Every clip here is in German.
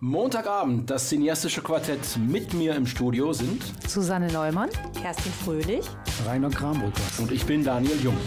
Montagabend, das cineastische Quartett mit mir im Studio sind Susanne Neumann, Kerstin Fröhlich, Rainer Krambrücker und ich bin Daniel Jung.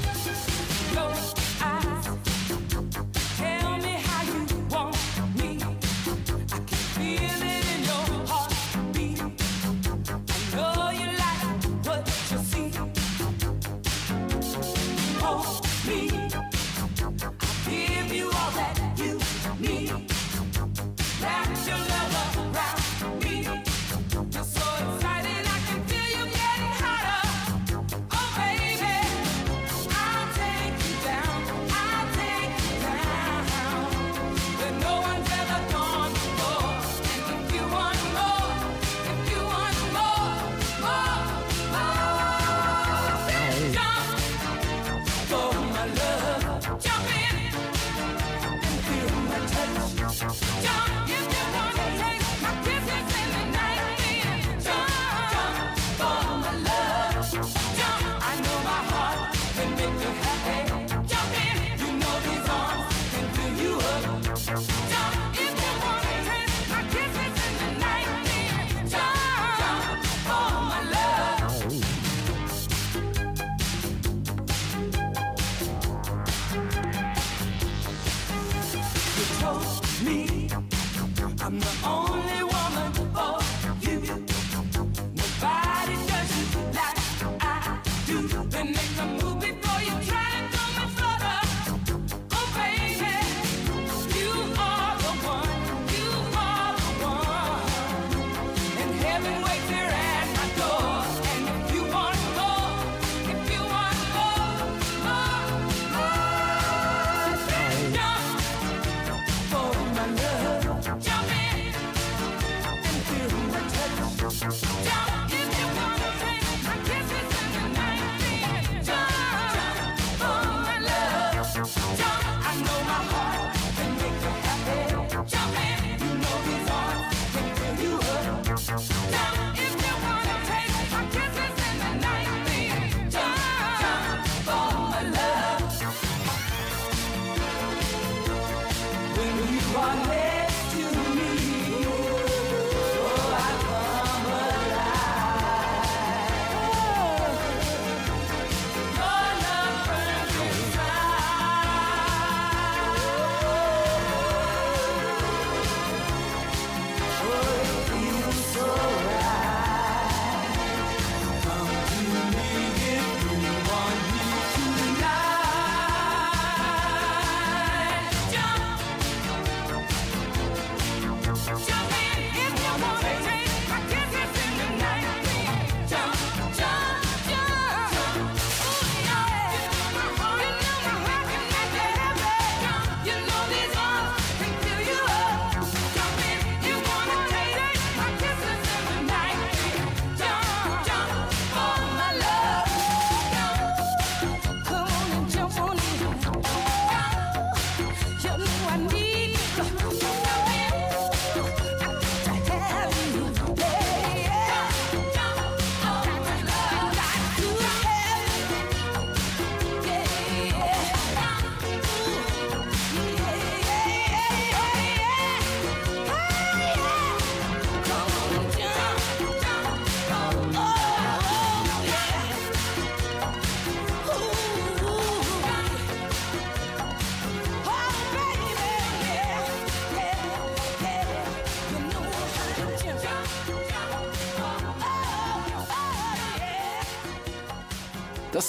Das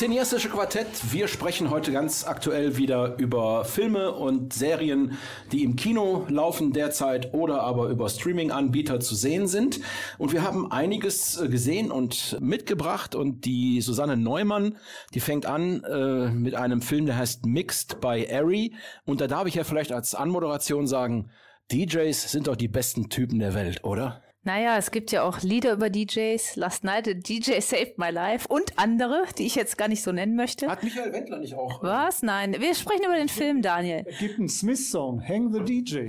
cineastische Quartett. Wir sprechen heute ganz aktuell wieder über Filme und Serien, die im Kino laufen derzeit oder aber über Streaming-Anbieter zu sehen sind. Und wir haben einiges äh, gesehen und mitgebracht. Und die Susanne Neumann, die fängt an äh, mit einem Film, der heißt Mixed by Ari. Und da darf ich ja vielleicht als Anmoderation sagen, DJs sind doch die besten Typen der Welt, oder? Naja, es gibt ja auch Lieder über DJs. Last Night a DJ Saved My Life und andere, die ich jetzt gar nicht so nennen möchte. Hat Michael Wendler nicht auch? Was? Nein. Wir sprechen über den Film, Daniel. Es gibt einen Smith-Song, Hang the DJ.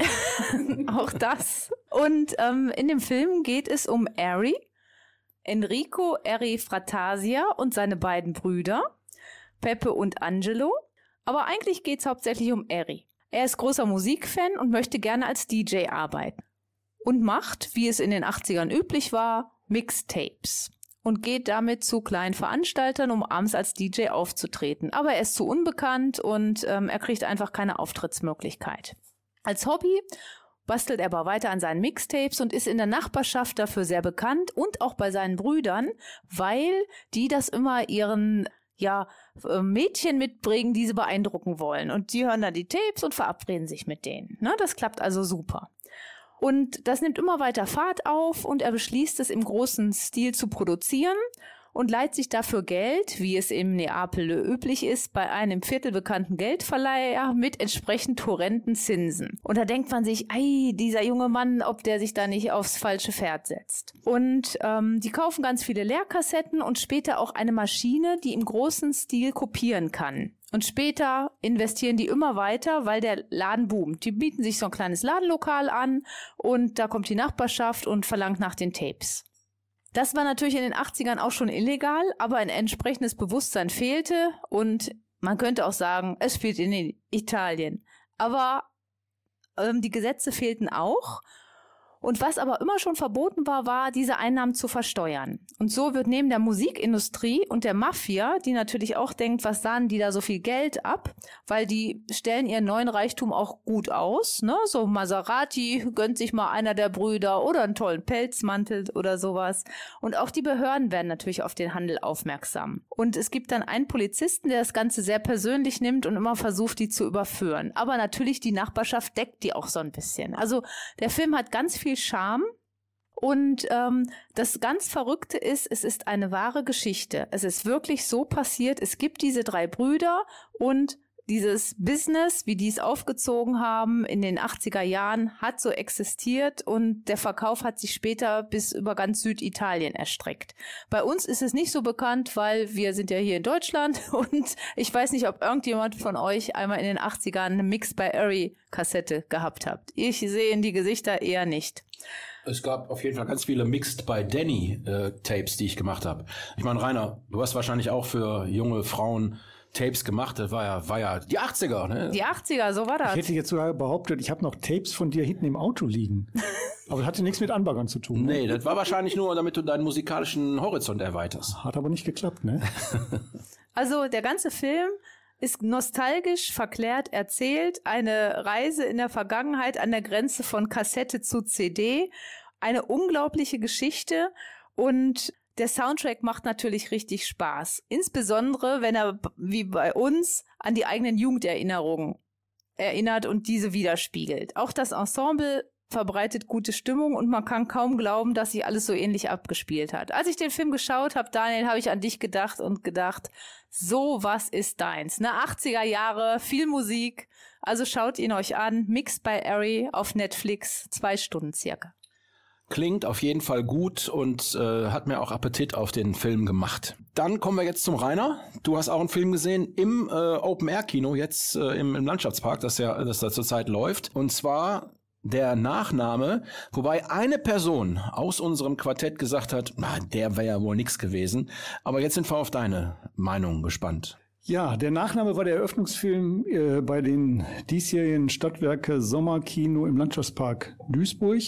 auch das. Und ähm, in dem Film geht es um Ari, Enrico Eri Fratasia und seine beiden Brüder, Peppe und Angelo. Aber eigentlich geht es hauptsächlich um Eri. Er ist großer Musikfan und möchte gerne als DJ arbeiten. Und macht, wie es in den 80ern üblich war, Mixtapes und geht damit zu kleinen Veranstaltern, um abends als DJ aufzutreten. Aber er ist zu unbekannt und ähm, er kriegt einfach keine Auftrittsmöglichkeit. Als Hobby bastelt er aber weiter an seinen Mixtapes und ist in der Nachbarschaft dafür sehr bekannt und auch bei seinen Brüdern, weil die das immer ihren ja, äh, Mädchen mitbringen, die sie beeindrucken wollen. Und die hören dann die Tapes und verabreden sich mit denen. Ne? Das klappt also super. Und das nimmt immer weiter Fahrt auf und er beschließt es im großen Stil zu produzieren und leiht sich dafür Geld, wie es im Neapel üblich ist, bei einem viertelbekannten Geldverleiher mit entsprechend horrenden Zinsen. Und da denkt man sich, ei, dieser junge Mann, ob der sich da nicht aufs falsche Pferd setzt. Und ähm, die kaufen ganz viele Leerkassetten und später auch eine Maschine, die im großen Stil kopieren kann. Und später investieren die immer weiter, weil der Laden boomt. Die bieten sich so ein kleines Ladenlokal an und da kommt die Nachbarschaft und verlangt nach den Tapes. Das war natürlich in den 80ern auch schon illegal, aber ein entsprechendes Bewusstsein fehlte und man könnte auch sagen, es spielt in Italien. Aber ähm, die Gesetze fehlten auch und was aber immer schon verboten war, war, diese Einnahmen zu versteuern. Und so wird neben der Musikindustrie und der Mafia, die natürlich auch denkt, was sahen die da so viel Geld ab, weil die stellen ihren neuen Reichtum auch gut aus, ne? So Maserati gönnt sich mal einer der Brüder oder einen tollen Pelzmantel oder sowas. Und auch die Behörden werden natürlich auf den Handel aufmerksam. Und es gibt dann einen Polizisten, der das Ganze sehr persönlich nimmt und immer versucht, die zu überführen. Aber natürlich die Nachbarschaft deckt die auch so ein bisschen. Also der Film hat ganz viel viel Charme. Und ähm, das ganz Verrückte ist, es ist eine wahre Geschichte. Es ist wirklich so passiert. Es gibt diese drei Brüder und dieses Business, wie die es aufgezogen haben in den 80er Jahren, hat so existiert und der Verkauf hat sich später bis über ganz Süditalien erstreckt. Bei uns ist es nicht so bekannt, weil wir sind ja hier in Deutschland und ich weiß nicht, ob irgendjemand von euch einmal in den 80ern eine Mix by Ari Kassette gehabt habt. Ich sehe in die Gesichter eher nicht. Es gab auf jeden Fall ganz viele Mixed by Danny äh, Tapes, die ich gemacht habe. Ich meine, Rainer, du hast wahrscheinlich auch für junge Frauen Tapes gemacht. Das war ja, war ja die 80er, ne? Die 80er, so war das. Ich hätte jetzt sogar behauptet, ich habe noch Tapes von dir hinten im Auto liegen. aber das hatte nichts mit Anbaggern zu tun. Ne? Nee, das war wahrscheinlich nur, damit du deinen musikalischen Horizont erweiterst. Hat aber nicht geklappt, ne? also der ganze Film ist nostalgisch verklärt erzählt, eine Reise in der Vergangenheit an der Grenze von Kassette zu CD, eine unglaubliche Geschichte und der Soundtrack macht natürlich richtig Spaß. Insbesondere, wenn er wie bei uns an die eigenen Jugenderinnerungen erinnert und diese widerspiegelt. Auch das Ensemble verbreitet gute Stimmung und man kann kaum glauben, dass sich alles so ähnlich abgespielt hat. Als ich den Film geschaut habe, Daniel, habe ich an dich gedacht und gedacht, so was ist deins. Ne, 80er Jahre, viel Musik. Also schaut ihn euch an. Mixed by Ari auf Netflix, zwei Stunden circa. Klingt auf jeden Fall gut und äh, hat mir auch Appetit auf den Film gemacht. Dann kommen wir jetzt zum Rainer. Du hast auch einen Film gesehen im äh, Open Air Kino jetzt äh, im, im Landschaftspark, das ja das da zurzeit läuft. Und zwar der Nachname, wobei eine Person aus unserem Quartett gesagt hat, na, der wäre ja wohl nix gewesen. Aber jetzt sind wir auf deine Meinung gespannt. Ja, der Nachname war der Eröffnungsfilm äh, bei den diesjährigen Stadtwerke Sommerkino im Landschaftspark Duisburg.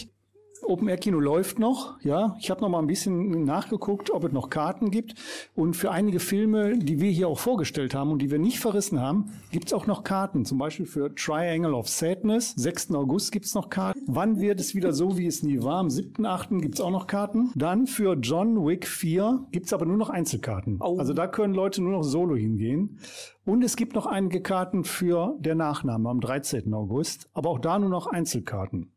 Open Air Kino läuft noch, ja. Ich habe noch mal ein bisschen nachgeguckt, ob es noch Karten gibt. Und für einige Filme, die wir hier auch vorgestellt haben und die wir nicht verrissen haben, gibt es auch noch Karten. Zum Beispiel für Triangle of Sadness. 6. August gibt es noch Karten. Wann wird es wieder so, wie es nie war? Am 7.8. gibt es auch noch Karten. Dann für John Wick 4 gibt es aber nur noch Einzelkarten. Oh. Also da können Leute nur noch solo hingehen. Und es gibt noch einige Karten für der Nachname am 13. August, aber auch da nur noch Einzelkarten.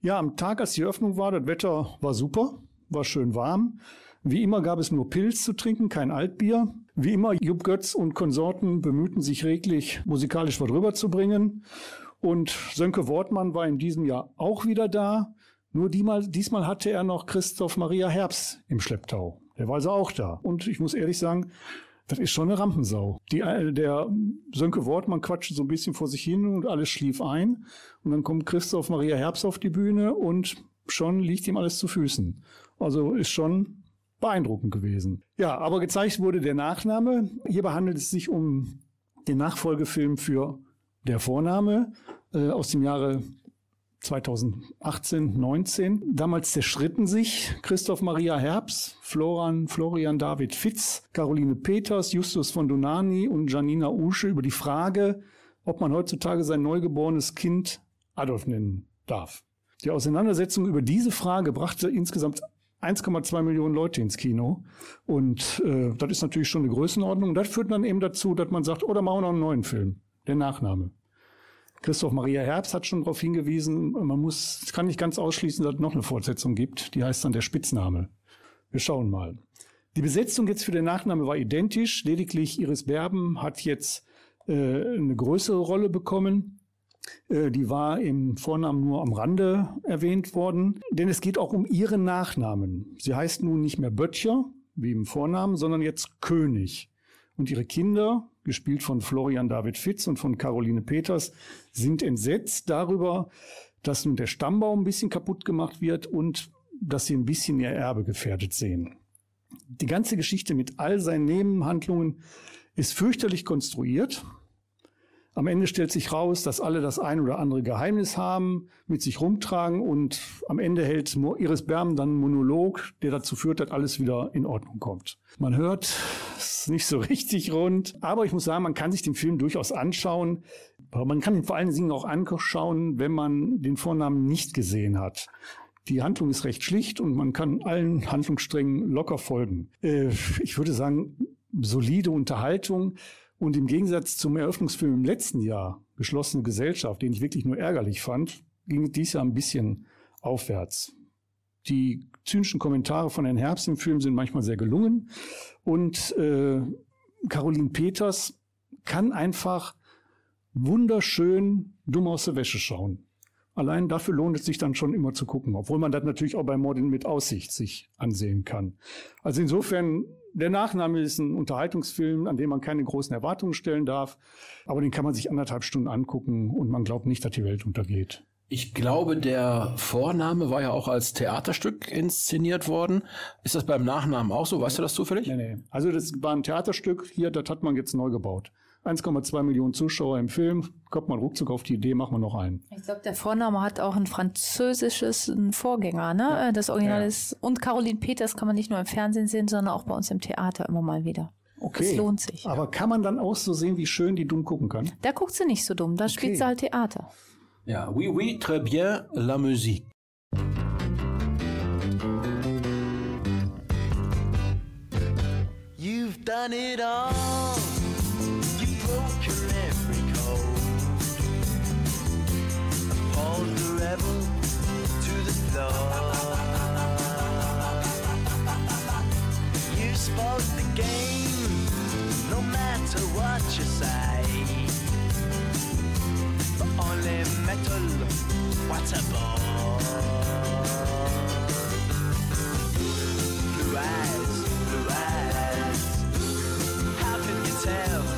Ja, am Tag, als die Öffnung war, das Wetter war super, war schön warm. Wie immer gab es nur Pilz zu trinken, kein Altbier. Wie immer, Jupp Götz und Konsorten bemühten sich reglich, musikalisch was rüberzubringen. Und Sönke Wortmann war in diesem Jahr auch wieder da. Nur diesmal, diesmal hatte er noch Christoph Maria Herbst im Schlepptau. Der war also auch da. Und ich muss ehrlich sagen, das ist schon eine Rampensau. Die, äh, der Sönke Wortmann quatscht so ein bisschen vor sich hin und alles schlief ein. Und dann kommt Christoph Maria Herbst auf die Bühne und schon liegt ihm alles zu Füßen. Also ist schon beeindruckend gewesen. Ja, aber gezeigt wurde der Nachname. Hierbei handelt es sich um den Nachfolgefilm für Der Vorname äh, aus dem Jahre 2018, 19. Damals zerschritten sich Christoph Maria Herbst, Florian, Florian David Fitz, Caroline Peters, Justus von Donani und Janina Usche über die Frage, ob man heutzutage sein neugeborenes Kind Adolf nennen darf. Die Auseinandersetzung über diese Frage brachte insgesamt 1,2 Millionen Leute ins Kino. Und äh, das ist natürlich schon eine Größenordnung. Das führt dann eben dazu, dass man sagt, oder oh, machen wir noch einen neuen Film. Der Nachname. Christoph Maria Herbst hat schon darauf hingewiesen, man muss, kann nicht ganz ausschließen, dass es noch eine Fortsetzung gibt. Die heißt dann der Spitzname. Wir schauen mal. Die Besetzung jetzt für den Nachname war identisch. Lediglich Iris Berben hat jetzt äh, eine größere Rolle bekommen. Äh, die war im Vornamen nur am Rande erwähnt worden. Denn es geht auch um ihren Nachnamen. Sie heißt nun nicht mehr Böttcher, wie im Vornamen, sondern jetzt König. Und ihre Kinder, gespielt von Florian David Fitz und von Caroline Peters, sind entsetzt darüber, dass nun der Stammbaum ein bisschen kaputt gemacht wird und dass sie ein bisschen ihr Erbe gefährdet sehen. Die ganze Geschichte mit all seinen Nebenhandlungen ist fürchterlich konstruiert. Am Ende stellt sich raus, dass alle das ein oder andere Geheimnis haben, mit sich rumtragen und am Ende hält Iris Berben dann einen Monolog, der dazu führt, dass alles wieder in Ordnung kommt. Man hört, es ist nicht so richtig rund, aber ich muss sagen, man kann sich den Film durchaus anschauen. Man kann ihn vor allen Dingen auch anschauen, wenn man den Vornamen nicht gesehen hat. Die Handlung ist recht schlicht und man kann allen Handlungssträngen locker folgen. Äh, ich würde sagen, solide Unterhaltung. Und im Gegensatz zum Eröffnungsfilm im letzten Jahr, Geschlossene Gesellschaft, den ich wirklich nur ärgerlich fand, ging es dies Jahr ein bisschen aufwärts. Die zynischen Kommentare von Herrn Herbst im Film sind manchmal sehr gelungen. Und äh, Caroline Peters kann einfach wunderschön dumm aus der Wäsche schauen. Allein dafür lohnt es sich dann schon immer zu gucken, obwohl man das natürlich auch bei Mordin mit Aussicht sich ansehen kann. Also insofern der Nachname ist ein Unterhaltungsfilm, an dem man keine großen Erwartungen stellen darf, aber den kann man sich anderthalb Stunden angucken und man glaubt nicht, dass die Welt untergeht. Ich glaube, der Vorname war ja auch als Theaterstück inszeniert worden. Ist das beim Nachnamen auch so? Weißt du das zufällig? Nee, nee. Also das war ein Theaterstück. Hier, das hat man jetzt neu gebaut. 1,2 Millionen Zuschauer im Film, kommt man ruckzuck auf die Idee, machen wir noch einen. Ich glaube, der Vorname hat auch ein französisches Vorgänger, ne? Ja. Das Original ja. ist, und Caroline Peters kann man nicht nur im Fernsehen sehen, sondern auch bei uns im Theater immer mal wieder. Okay. Das lohnt sich. Aber kann man dann auch so sehen, wie schön die dumm gucken kann? Da guckt sie nicht so dumm, da okay. spielt sie halt Theater. Ja, oui, oui, très bien, la musique. You've done it all. You spoke the game, no matter what you say. Only metal, what a. Blue eyes, blue eyes. How can you tell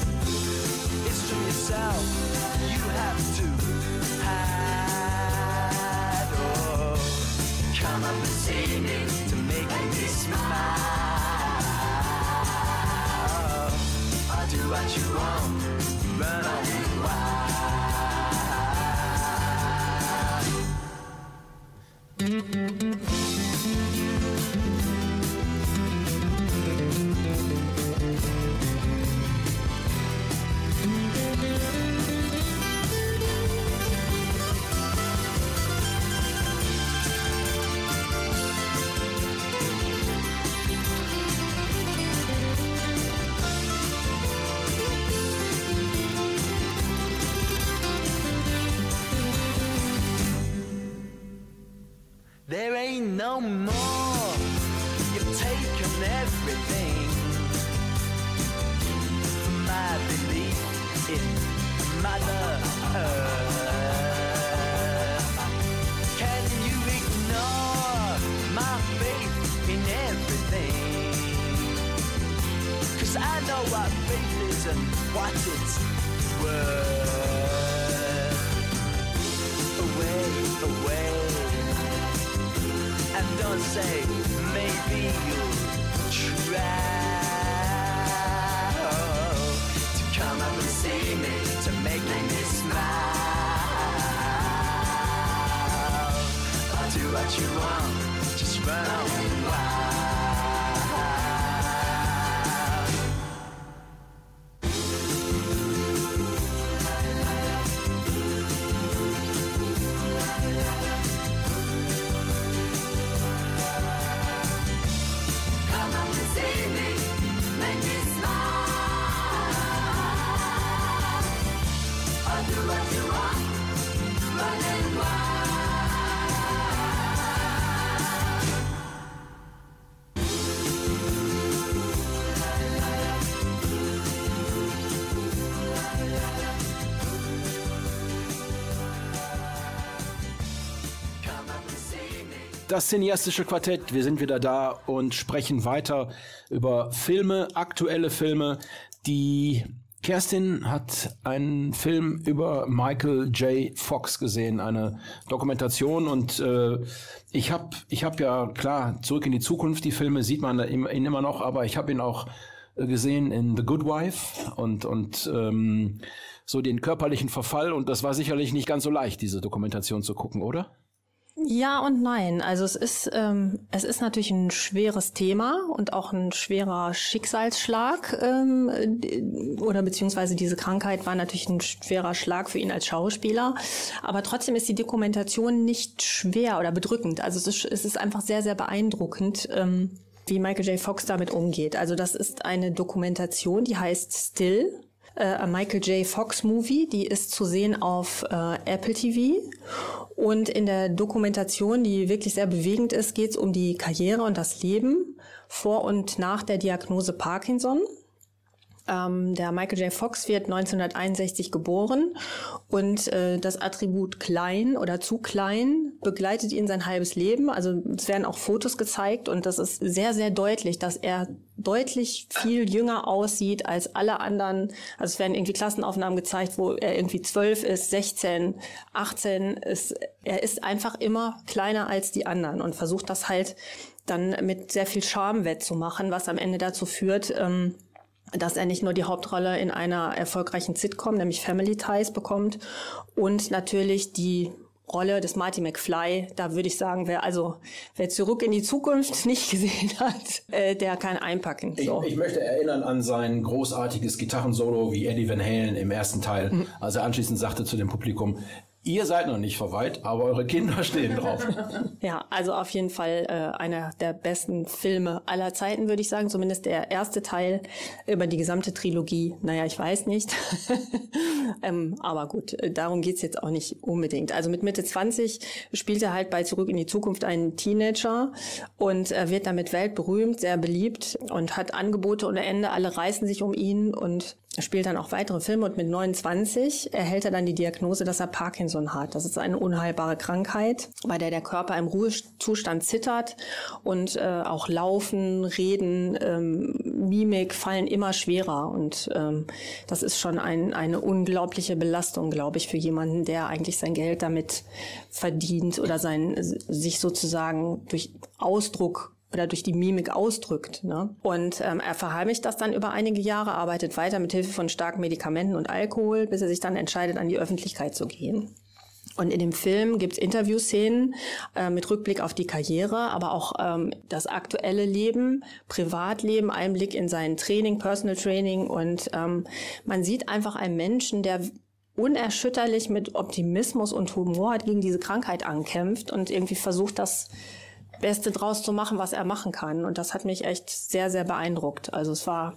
Yourself you have to hide. Oh, come up and see me to make me smile. I'll do what you want running wild. Das cineastische Quartett, wir sind wieder da und sprechen weiter über Filme, aktuelle Filme. Die Kerstin hat einen Film über Michael J. Fox gesehen, eine Dokumentation und äh, ich habe ich hab ja klar zurück in die Zukunft, die Filme sieht man ihn immer noch, aber ich habe ihn auch äh, gesehen in The Good Wife und und ähm, so den körperlichen Verfall und das war sicherlich nicht ganz so leicht, diese Dokumentation zu gucken, oder? Ja und nein. Also es ist, ähm, es ist natürlich ein schweres Thema und auch ein schwerer Schicksalsschlag ähm, d- oder beziehungsweise diese Krankheit war natürlich ein schwerer Schlag für ihn als Schauspieler. Aber trotzdem ist die Dokumentation nicht schwer oder bedrückend. Also es ist, es ist einfach sehr, sehr beeindruckend. Ähm, wie Michael J. Fox damit umgeht. Also das ist eine Dokumentation, die heißt Still, äh, a Michael J. Fox Movie. Die ist zu sehen auf äh, Apple TV. Und in der Dokumentation, die wirklich sehr bewegend ist, geht es um die Karriere und das Leben vor und nach der Diagnose Parkinson. Ähm, der Michael J. Fox wird 1961 geboren und äh, das Attribut klein oder zu klein begleitet ihn sein halbes Leben. Also es werden auch Fotos gezeigt und das ist sehr, sehr deutlich, dass er deutlich viel jünger aussieht als alle anderen. Also es werden irgendwie Klassenaufnahmen gezeigt, wo er irgendwie 12 ist, 16, 18 ist. Er ist einfach immer kleiner als die anderen und versucht das halt dann mit sehr viel Charme wettzumachen, was am Ende dazu führt, ähm, dass er nicht nur die Hauptrolle in einer erfolgreichen Sitcom, nämlich Family Ties, bekommt und natürlich die Rolle des Marty McFly. Da würde ich sagen, wer also wer zurück in die Zukunft nicht gesehen hat, äh, der kann einpacken. Ich, So. ich möchte erinnern an sein großartiges Gitarrensolo wie Eddie Van Halen im ersten Teil, Mhm. als er anschließend sagte zu dem Publikum, ihr seid noch nicht verweilt, aber eure Kinder stehen drauf. Ja, also auf jeden Fall äh, einer der besten Filme aller Zeiten, würde ich sagen. Zumindest der erste Teil über die gesamte Trilogie. Naja, ich weiß nicht. ähm, aber gut, äh, darum geht's jetzt auch nicht unbedingt. Also mit Mitte 20 spielt er halt bei Zurück in die Zukunft einen Teenager und er wird damit weltberühmt, sehr beliebt und hat Angebote ohne Ende. Alle reißen sich um ihn und er spielt dann auch weitere Filme und mit 29 erhält er dann die Diagnose, dass er Parkinson hat. Das ist eine unheilbare Krankheit, bei der der Körper im Ruhezustand zittert und äh, auch Laufen, Reden, ähm, Mimik fallen immer schwerer. Und ähm, das ist schon ein, eine unglaubliche Belastung, glaube ich, für jemanden, der eigentlich sein Geld damit verdient oder sein sich sozusagen durch Ausdruck oder durch die Mimik ausdrückt. Ne? Und ähm, er verheimlicht das dann über einige Jahre, arbeitet weiter mit Hilfe von starken Medikamenten und Alkohol, bis er sich dann entscheidet, an die Öffentlichkeit zu gehen. Und in dem Film gibt's Interviewszenen äh, mit Rückblick auf die Karriere, aber auch ähm, das aktuelle Leben, Privatleben, Einblick in sein Training, Personal Training. Und ähm, man sieht einfach einen Menschen, der unerschütterlich mit Optimismus und Humor gegen diese Krankheit ankämpft und irgendwie versucht, das Beste draus zu machen, was er machen kann. Und das hat mich echt sehr, sehr beeindruckt. Also es war,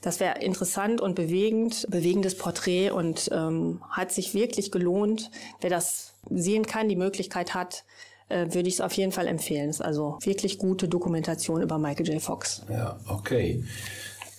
das wäre interessant und bewegend, bewegendes Porträt und ähm, hat sich wirklich gelohnt. Wer das sehen kann, die Möglichkeit hat, äh, würde ich es auf jeden Fall empfehlen. Es ist also wirklich gute Dokumentation über Michael J. Fox. Ja, okay.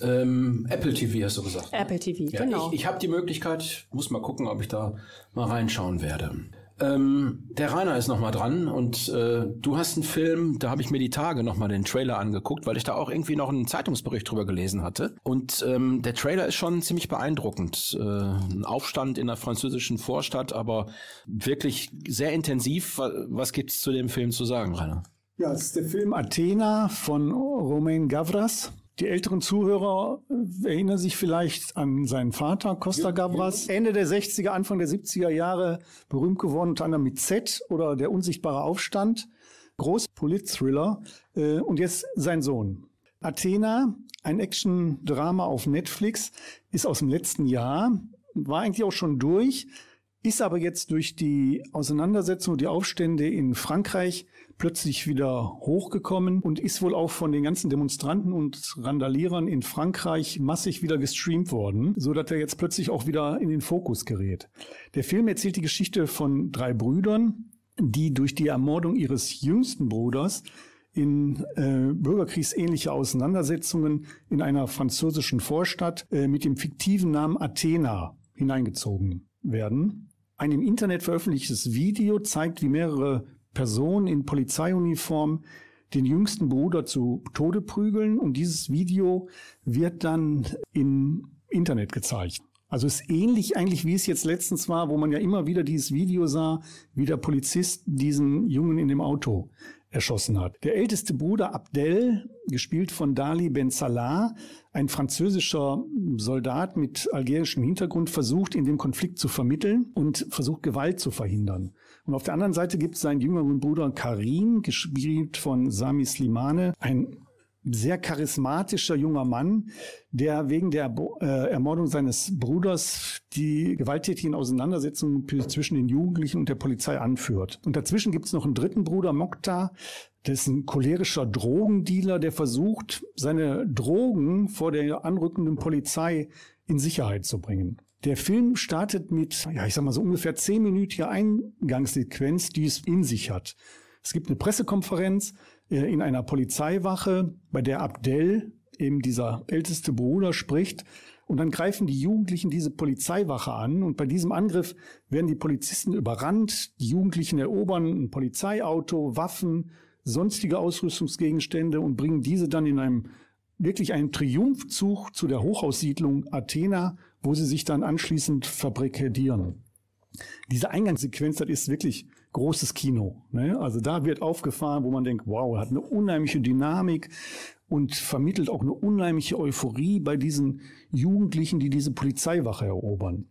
Ähm, Apple TV hast du gesagt. ne? Apple TV, Ja, genau. Ich, ich habe die Möglichkeit, muss mal gucken, ob ich da mal reinschauen werde. Ähm, der Rainer ist noch mal dran und äh, du hast einen Film, da habe ich mir die Tage noch mal den Trailer angeguckt, weil ich da auch irgendwie noch einen Zeitungsbericht drüber gelesen hatte. Und ähm, der Trailer ist schon ziemlich beeindruckend. Äh, ein Aufstand in der französischen Vorstadt, aber wirklich sehr intensiv. Wa- Was gibt's zu dem Film zu sagen, Rainer? Ja, es ist der Film Athena von Romain Gavras. Die älteren Zuhörer äh, erinnern sich vielleicht an seinen Vater, Costa Gavras. Ende der 60er, Anfang der 70er Jahre berühmt geworden, unter anderem mit Z oder Der unsichtbare Aufstand. Groß Polit-Thriller. Äh, Und jetzt sein Sohn. Athena, ein Action-Drama auf Netflix, ist aus dem letzten Jahr, war eigentlich auch schon durch, ist aber jetzt durch die Auseinandersetzung und die Aufstände in Frankreich plötzlich wieder hochgekommen und ist wohl auch von den ganzen Demonstranten und Randalierern in Frankreich massig wieder gestreamt worden, so dass er jetzt plötzlich auch wieder in den Fokus gerät. Der Film erzählt die Geschichte von drei Brüdern, die durch die Ermordung ihres jüngsten Bruders in äh, bürgerkriegsähnliche Auseinandersetzungen in einer französischen Vorstadt äh, mit dem fiktiven Namen Athena hineingezogen werden. Ein im Internet veröffentlichtes Video zeigt, wie mehrere Personen in Polizeiuniform den jüngsten Bruder zu Tode prügeln und dieses Video wird dann im Internet gezeigt. Also ist ähnlich eigentlich, wie es jetzt letztens war, wo man ja immer wieder dieses Video sah, wie der Polizist diesen Jungen in dem Auto erschossen hat. Der älteste Bruder Abdel, gespielt von Dali Ben Salah, ein französischer Soldat mit algerischem Hintergrund, versucht in dem Konflikt zu vermitteln und versucht Gewalt zu verhindern. Und auf der anderen Seite gibt es seinen jüngeren Bruder Karim, gespielt von Sami Slimane, ein sehr charismatischer junger Mann, der wegen der äh, Ermordung seines Bruders die gewalttätigen Auseinandersetzungen zwischen den Jugendlichen und der Polizei anführt. Und dazwischen gibt es noch einen dritten Bruder, Mokta, ein cholerischer Drogendealer, der versucht, seine Drogen vor der anrückenden Polizei in Sicherheit zu bringen. Der Film startet mit, ja, ich sag mal so ungefähr zehnminütiger Eingangssequenz, die es in sich hat. Es gibt eine Pressekonferenz äh, in einer Polizeiwache, bei der Abdel, eben dieser älteste Bruder, spricht. Und dann greifen die Jugendlichen diese Polizeiwache an. Und bei diesem Angriff werden die Polizisten überrannt. Die Jugendlichen erobern ein Polizeiauto, Waffen, sonstige Ausrüstungsgegenstände und bringen diese dann in einem wirklich einen Triumphzug zu der Hochhaussiedlung Athena, wo sie sich dann anschließend fabrikadieren diese Eingangssequenz, das ist wirklich großes Kino. Ne? Also da wird aufgefahren, wo man denkt, wow, hat eine unheimliche Dynamik und vermittelt auch eine unheimliche Euphorie bei diesen Jugendlichen, die diese Polizeiwache erobern.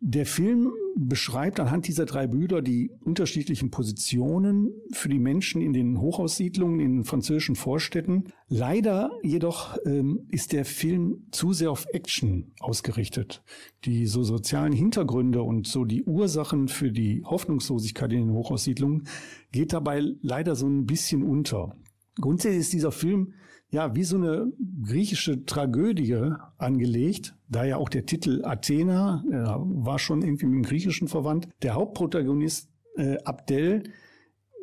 Der Film beschreibt anhand dieser drei Brüder die unterschiedlichen Positionen für die Menschen in den Hochhaussiedlungen, in den französischen Vorstädten. Leider jedoch ähm, ist der Film zu sehr auf Action ausgerichtet. Die so sozialen Hintergründe und so die Ursachen für die Hoffnungslosigkeit in den Hochhaussiedlungen geht dabei leider so ein bisschen unter. Grundsätzlich ist dieser Film ja wie so eine griechische Tragödie angelegt, da ja auch der Titel Athena war schon irgendwie mit dem Griechischen verwandt. Der Hauptprotagonist äh, Abdel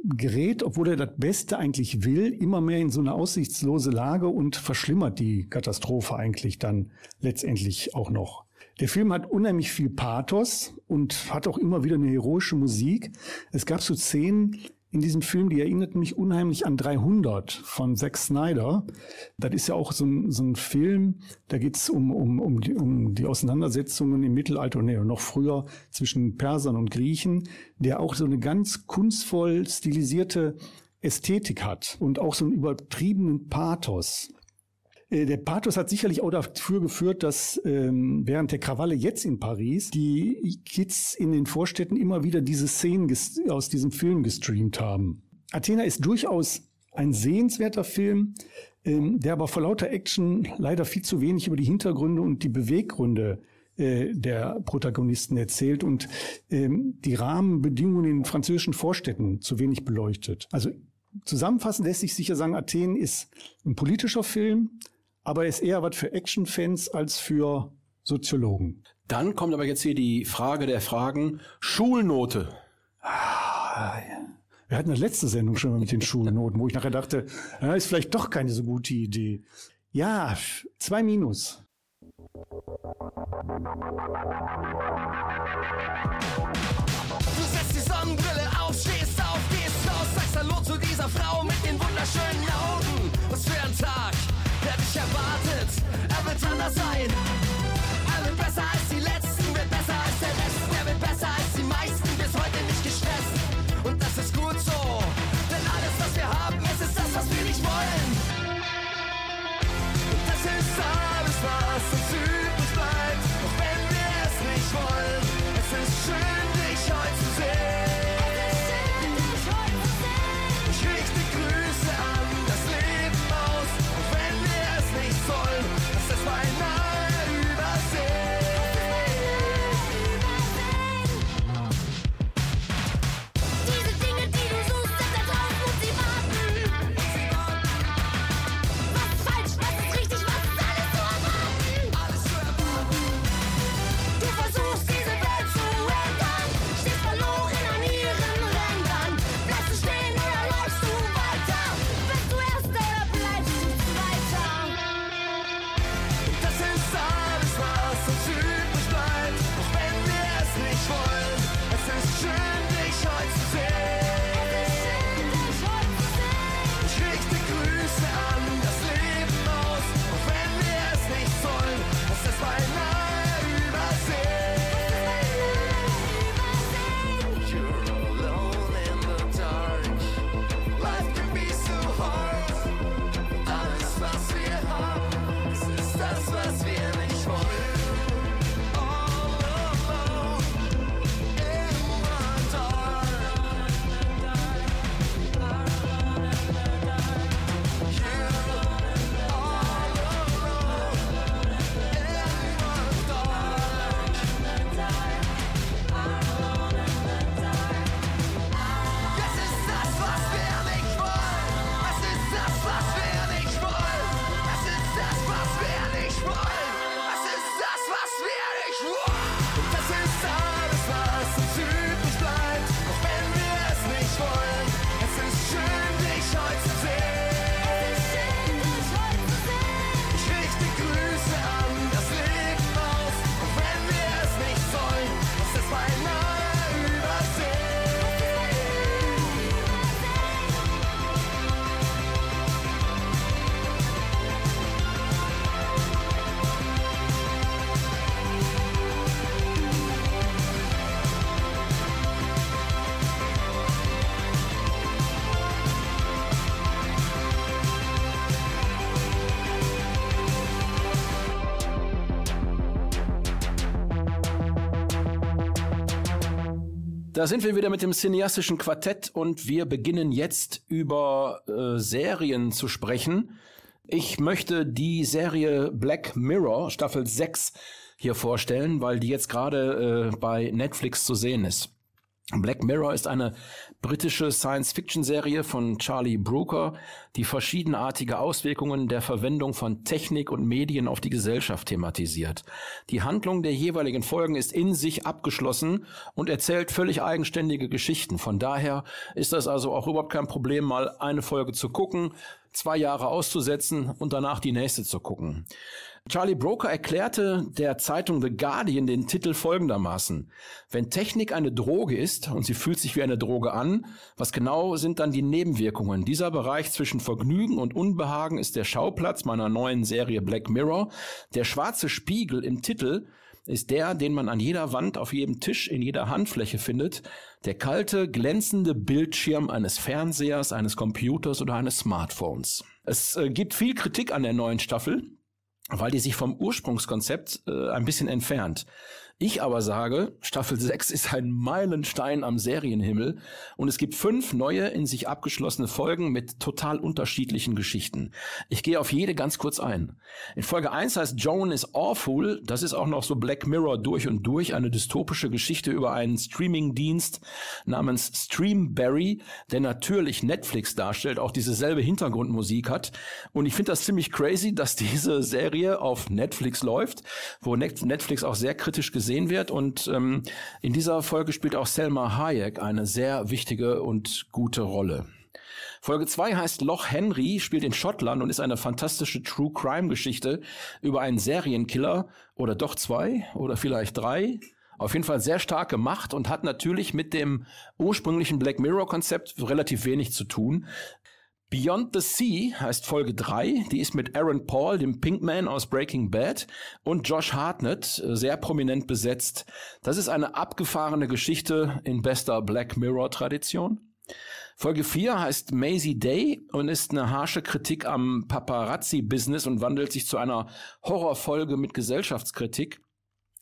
gerät, obwohl er das Beste eigentlich will, immer mehr in so eine aussichtslose Lage und verschlimmert die Katastrophe eigentlich dann letztendlich auch noch. Der Film hat unheimlich viel Pathos und hat auch immer wieder eine heroische Musik. Es gab so Szenen in diesem Film, die erinnerten mich unheimlich an 300 von Zack Snyder. Das ist ja auch so ein, so ein Film, da geht es um, um, um, die, um die Auseinandersetzungen im Mittelalter, nee, noch früher zwischen Persern und Griechen, der auch so eine ganz kunstvoll stilisierte Ästhetik hat und auch so einen übertriebenen Pathos. Äh, Der Pathos hat sicherlich auch dafür geführt, dass ähm, während der Krawalle jetzt in Paris die Kids in den Vorstädten immer wieder diese Szenen aus diesem Film gestreamt haben. Athena ist durchaus ein sehenswerter Film, ähm, der aber vor lauter Action leider viel zu wenig über die Hintergründe und die Beweggründe äh, der Protagonisten erzählt und ähm, die Rahmenbedingungen in französischen Vorstädten zu wenig beleuchtet. Also zusammenfassend lässt sich sicher sagen, Athen ist ein politischer Film, aber er ist eher was für Actionfans als für Soziologen. Dann kommt aber jetzt hier die Frage der Fragen. Schulnote. Ja, Wir hatten das letzte Sendung schon mal mit den Schulnoten, wo ich nachher dachte, ja, ist vielleicht doch keine so gute Idee. Ja, zwei Minus. Du setzt die Sonnenbrille auf, stehst auf, gehst raus, sagst Hallo zu dieser Frau mit den wunderschönen Augen. Was für ein Tag, der dich erwartet. Er wird anders sein. Er wird Da sind wir wieder mit dem cineastischen Quartett und wir beginnen jetzt über äh, Serien zu sprechen. Ich möchte die Serie Black Mirror Staffel 6 hier vorstellen, weil die jetzt gerade äh, bei Netflix zu sehen ist. Black Mirror ist eine britische Science-Fiction-Serie von Charlie Brooker, die verschiedenartige Auswirkungen der Verwendung von Technik und Medien auf die Gesellschaft thematisiert. Die Handlung der jeweiligen Folgen ist in sich abgeschlossen und erzählt völlig eigenständige Geschichten. Von daher ist das also auch überhaupt kein Problem, mal eine Folge zu gucken, zwei Jahre auszusetzen und danach die nächste zu gucken. Charlie Broker erklärte der Zeitung The Guardian den Titel folgendermaßen. Wenn Technik eine Droge ist und sie fühlt sich wie eine Droge an, was genau sind dann die Nebenwirkungen? Dieser Bereich zwischen Vergnügen und Unbehagen ist der Schauplatz meiner neuen Serie Black Mirror. Der schwarze Spiegel im Titel ist der, den man an jeder Wand, auf jedem Tisch, in jeder Handfläche findet. Der kalte, glänzende Bildschirm eines Fernsehers, eines Computers oder eines Smartphones. Es äh, gibt viel Kritik an der neuen Staffel weil die sich vom Ursprungskonzept äh, ein bisschen entfernt. Ich aber sage, Staffel 6 ist ein Meilenstein am Serienhimmel und es gibt fünf neue in sich abgeschlossene Folgen mit total unterschiedlichen Geschichten. Ich gehe auf jede ganz kurz ein. In Folge 1 heißt Joan is Awful, das ist auch noch so Black Mirror durch und durch, eine dystopische Geschichte über einen Streamingdienst namens Streamberry, der natürlich Netflix darstellt, auch dieselbe Hintergrundmusik hat und ich finde das ziemlich crazy, dass diese Serie auf Netflix läuft, wo Net- Netflix auch sehr kritisch gesehen gesehen wird. Und ähm, in dieser Folge spielt auch Selma Hayek eine sehr wichtige und gute Rolle. Folge 2 heißt Loch Henry, spielt in Schottland und ist eine fantastische True Crime Geschichte über einen Serienkiller oder doch zwei oder vielleicht drei. Auf jeden Fall sehr stark gemacht und hat natürlich mit dem ursprünglichen Black Mirror Konzept relativ wenig zu tun. Beyond the Sea heißt Folge 3. Die ist mit Aaron Paul, dem Pinkman aus Breaking Bad, und Josh Hartnett äh, sehr prominent besetzt. Das ist eine abgefahrene Geschichte in bester Black Mirror Tradition. Folge 4 heißt Maisie Day und ist eine harsche Kritik am Paparazzi-Business und wandelt sich zu einer Horrorfolge mit Gesellschaftskritik.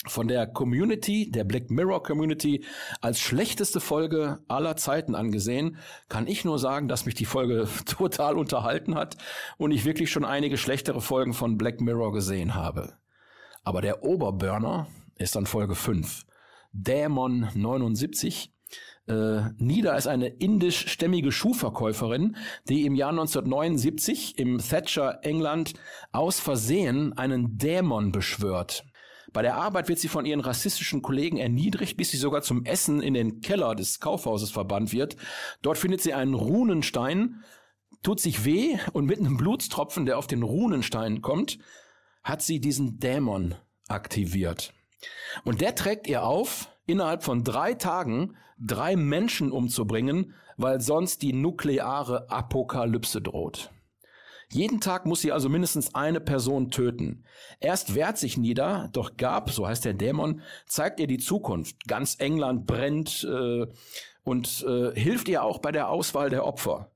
Von der Community, der Black Mirror Community, als schlechteste Folge aller Zeiten angesehen, kann ich nur sagen, dass mich die Folge total unterhalten hat und ich wirklich schon einige schlechtere Folgen von Black Mirror gesehen habe. Aber der Oberburner ist dann Folge 5. Dämon 79. Äh, Nida ist eine indischstämmige Schuhverkäuferin, die im Jahr 1979 im Thatcher England aus Versehen einen Dämon beschwört. Bei der Arbeit wird sie von ihren rassistischen Kollegen erniedrigt, bis sie sogar zum Essen in den Keller des Kaufhauses verbannt wird. Dort findet sie einen Runenstein, tut sich weh und mit einem Blutstropfen, der auf den Runenstein kommt, hat sie diesen Dämon aktiviert. Und der trägt ihr auf, innerhalb von drei Tagen drei Menschen umzubringen, weil sonst die nukleare Apokalypse droht. Jeden Tag muss sie also mindestens eine Person töten. Erst wehrt sich Nida, doch Gab, so heißt der Dämon, zeigt ihr die Zukunft. Ganz England brennt äh, und äh, hilft ihr auch bei der Auswahl der Opfer.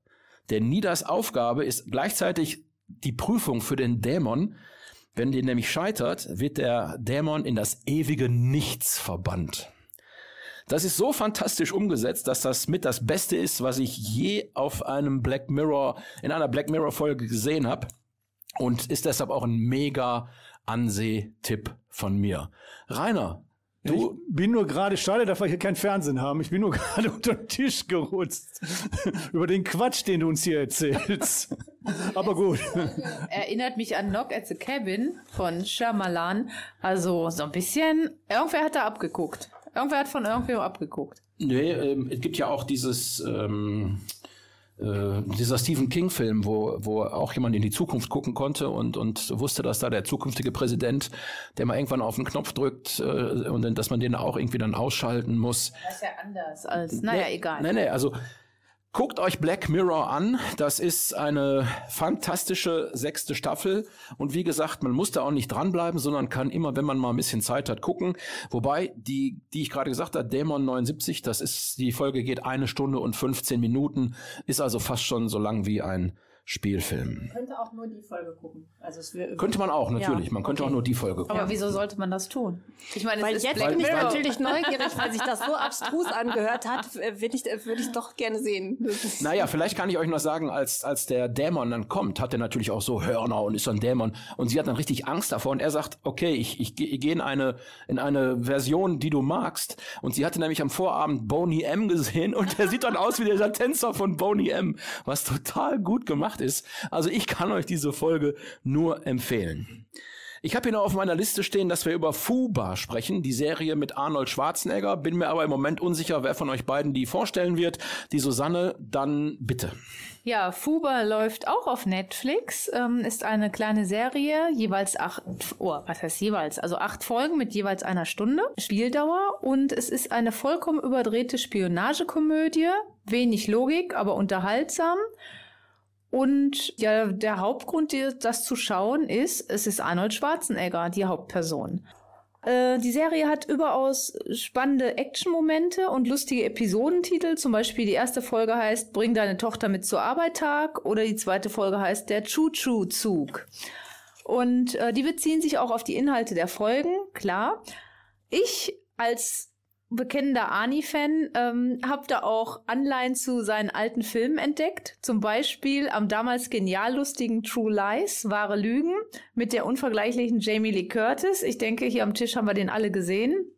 Denn Nidas Aufgabe ist gleichzeitig die Prüfung für den Dämon. Wenn die nämlich scheitert, wird der Dämon in das ewige Nichts verbannt. Das ist so fantastisch umgesetzt, dass das mit das Beste ist, was ich je auf einem Black Mirror, in einer Black Mirror Folge gesehen habe. Und ist deshalb auch ein mega Anseh-Tipp von mir. Rainer, Du ich bin nur gerade, schade, dass wir hier kein Fernsehen haben. Ich bin nur gerade unter den Tisch gerutscht. Über den Quatsch, den du uns hier erzählst. Aber gut. Erinnert mich an Knock at the Cabin von Shyamalan. Also so ein bisschen, irgendwer hat da abgeguckt. Irgendwer hat von irgendwem abgeguckt. Nee, ähm, es gibt ja auch dieses, ähm, äh, dieser Stephen King-Film, wo, wo auch jemand in die Zukunft gucken konnte und, und wusste, dass da der zukünftige Präsident, der mal irgendwann auf den Knopf drückt äh, und dann, dass man den auch irgendwie dann ausschalten muss. Das ist ja anders als, naja, nee, egal. Nee, nee, also Guckt euch Black Mirror an. Das ist eine fantastische sechste Staffel. Und wie gesagt, man muss da auch nicht dranbleiben, sondern kann immer, wenn man mal ein bisschen Zeit hat, gucken. Wobei, die, die ich gerade gesagt habe, Dämon 79, das ist, die Folge geht eine Stunde und 15 Minuten, ist also fast schon so lang wie ein Spielfilm. Man könnte auch nur die Folge gucken. Also es wär, Könnte man auch, natürlich. Ja, man könnte okay. auch nur die Folge gucken. Aber wieso sollte man das tun? Ich meine, Weil es ist jetzt Black bin ich Mirror. natürlich neugierig, weil sich das so abstrus angehört hat, äh, würde ich, würde ich doch gerne sehen. Naja, vielleicht kann ich euch noch sagen, als, als der Dämon dann kommt, hat er natürlich auch so Hörner und ist so ein Dämon. Und sie hat dann richtig Angst davor. Und er sagt, okay, ich, ich, ich gehe in eine, in eine Version, die du magst. Und sie hatte nämlich am Vorabend Boney M gesehen und der sieht dann aus wie dieser Tänzer von Boney M, was total gut gemacht ist. Also ich kann euch diese Folge nur empfehlen. Ich habe hier noch auf meiner Liste stehen, dass wir über Fuba sprechen, die Serie mit Arnold Schwarzenegger. Bin mir aber im Moment unsicher, wer von euch beiden die vorstellen wird. Die Susanne, dann bitte. Ja, Fuba läuft auch auf Netflix, ähm, ist eine kleine Serie, jeweils acht, oh, was heißt jeweils? Also acht Folgen mit jeweils einer Stunde Spieldauer und es ist eine vollkommen überdrehte Spionagekomödie, wenig Logik, aber unterhaltsam. Und ja, der Hauptgrund, die- das zu schauen, ist, es ist Arnold Schwarzenegger, die Hauptperson. Äh, Die Serie hat überaus spannende Action-Momente und lustige Episodentitel. Zum Beispiel die erste Folge heißt Bring deine Tochter mit zur Arbeit Tag oder die zweite Folge heißt Der Choo-Choo-Zug. Und äh, die beziehen sich auch auf die Inhalte der Folgen, klar. Ich als bekennender Ani-Fan ähm, habe da auch Anleihen zu seinen alten Filmen entdeckt. Zum Beispiel am damals genial lustigen True Lies, wahre Lügen, mit der unvergleichlichen Jamie Lee Curtis. Ich denke, hier am Tisch haben wir den alle gesehen.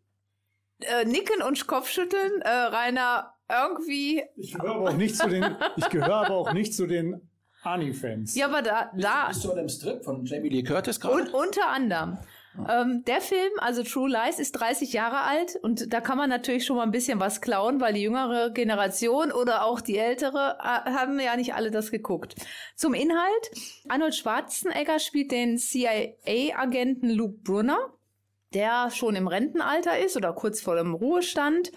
Äh, nicken und Kopfschütteln, äh, Rainer, irgendwie. Ich gehöre aber auch nicht zu den, ich gehöre aber auch nicht zu den Ani-Fans. Ja, aber da, da Bist du an dem Strip von Jamie Lee Curtis gerade? und unter anderem. Ähm, der Film, also True Lies, ist 30 Jahre alt und da kann man natürlich schon mal ein bisschen was klauen, weil die jüngere Generation oder auch die ältere äh, haben ja nicht alle das geguckt. Zum Inhalt. Arnold Schwarzenegger spielt den CIA-Agenten Luke Brunner, der schon im Rentenalter ist oder kurz vor dem Ruhestand.